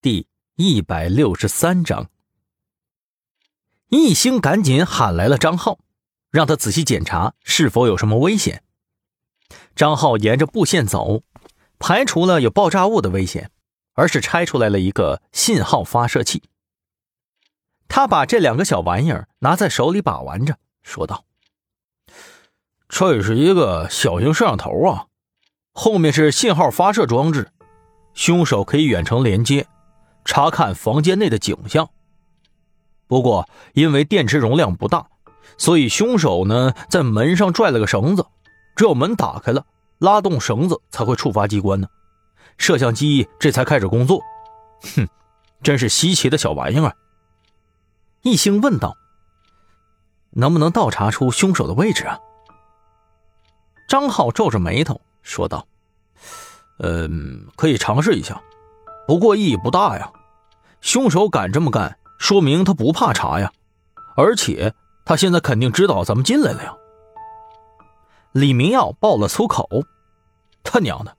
第一百六十三章，一兴赶紧喊来了张浩，让他仔细检查是否有什么危险。张浩沿着布线走，排除了有爆炸物的危险，而是拆出来了一个信号发射器。他把这两个小玩意儿拿在手里把玩着，说道：“这是一个小型摄像头啊，后面是信号发射装置，凶手可以远程连接。”查看房间内的景象。不过，因为电池容量不大，所以凶手呢在门上拽了个绳子，只有门打开了，拉动绳子才会触发机关呢。摄像机这才开始工作。哼，真是稀奇的小玩意儿。一兴问道：“能不能倒查出凶手的位置啊？”张浩皱着眉头说道：“嗯，可以尝试一下，不过意义不大呀。”凶手敢这么干，说明他不怕查呀，而且他现在肯定知道咱们进来了呀。李明耀爆了粗口：“他娘的，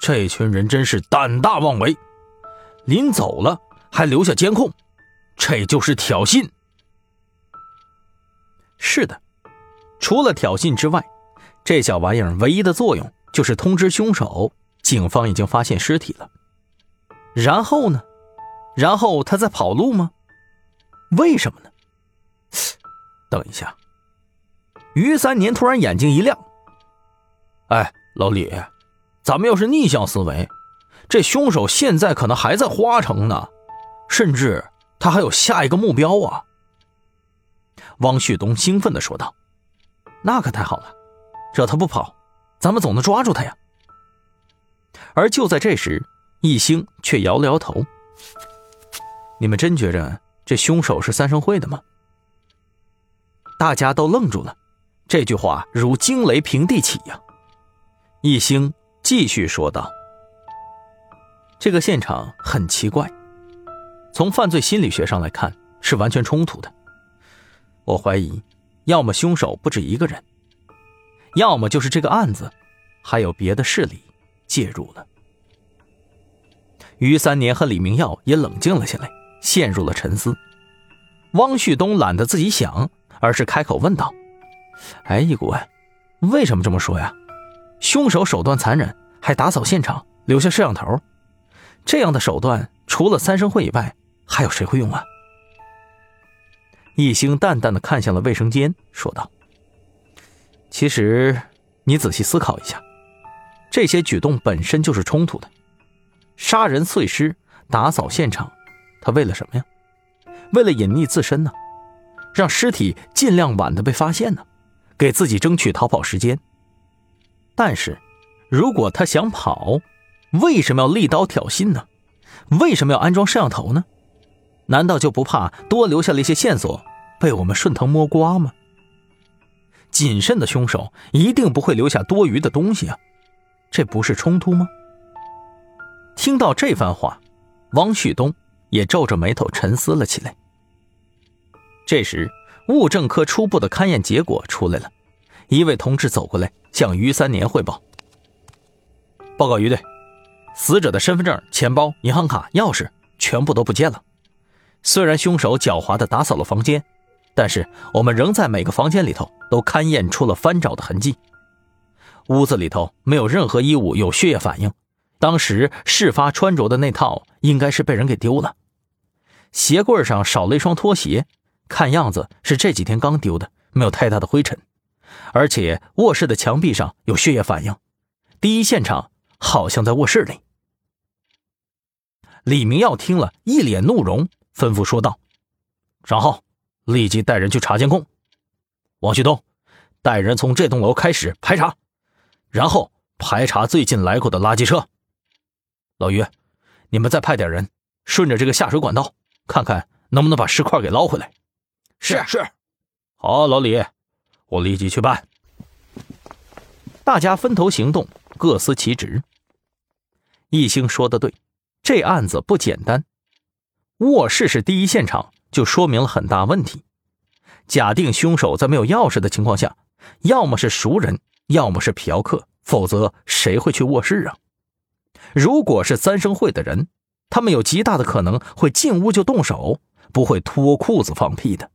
这群人真是胆大妄为！临走了还留下监控，这就是挑衅。”是的，除了挑衅之外，这小玩意儿唯一的作用就是通知凶手，警方已经发现尸体了。然后呢？然后他在跑路吗？为什么呢？等一下，于三年突然眼睛一亮。哎，老李，咱们要是逆向思维，这凶手现在可能还在花城呢，甚至他还有下一个目标啊！汪旭东兴奋的说道：“那可太好了，只要他不跑，咱们总能抓住他呀！”而就在这时，一兴却摇了摇头。你们真觉着这凶手是三生会的吗？大家都愣住了，这句话如惊雷平地起呀！一兴继续说道：“这个现场很奇怪，从犯罪心理学上来看是完全冲突的。我怀疑，要么凶手不止一个人，要么就是这个案子还有别的势力介入了。”于三年和李明耀也冷静了下来。陷入了沉思，汪旭东懒得自己想，而是开口问道：“哎，一谷，为什么这么说呀？凶手手段残忍，还打扫现场，留下摄像头，这样的手段，除了三生会以外，还有谁会用啊？”一星淡淡的看向了卫生间，说道：“其实，你仔细思考一下，这些举动本身就是冲突的，杀人碎尸，打扫现场。”他为了什么呀？为了隐匿自身呢，让尸体尽量晚的被发现呢，给自己争取逃跑时间。但是，如果他想跑，为什么要立刀挑衅呢？为什么要安装摄像头呢？难道就不怕多留下了一些线索被我们顺藤摸瓜吗？谨慎的凶手一定不会留下多余的东西啊，这不是冲突吗？听到这番话，王旭东。也皱着眉头沉思了起来。这时，物证科初步的勘验结果出来了，一位同志走过来向于三年汇报：“报告于队，死者的身份证、钱包、银行卡、钥匙全部都不见了。虽然凶手狡猾的打扫了房间，但是我们仍在每个房间里头都勘验出了翻找的痕迹。屋子里头没有任何衣物有血液反应，当时事发穿着的那套应该是被人给丢了。”鞋柜上少了一双拖鞋，看样子是这几天刚丢的，没有太大的灰尘。而且卧室的墙壁上有血液反应，第一现场好像在卧室里。李明耀听了一脸怒容，吩咐说道：“张浩，立即带人去查监控。王旭东，带人从这栋楼开始排查，然后排查最近来过的垃圾车。老于，你们再派点人，顺着这个下水管道。”看看能不能把尸块给捞回来。是是，好，老李，我立即去办。大家分头行动，各司其职。易兴说的对，这案子不简单。卧室是第一现场，就说明了很大问题。假定凶手在没有钥匙的情况下，要么是熟人，要么是嫖客，否则谁会去卧室啊？如果是三生会的人。他们有极大的可能会进屋就动手，不会脱裤子放屁的。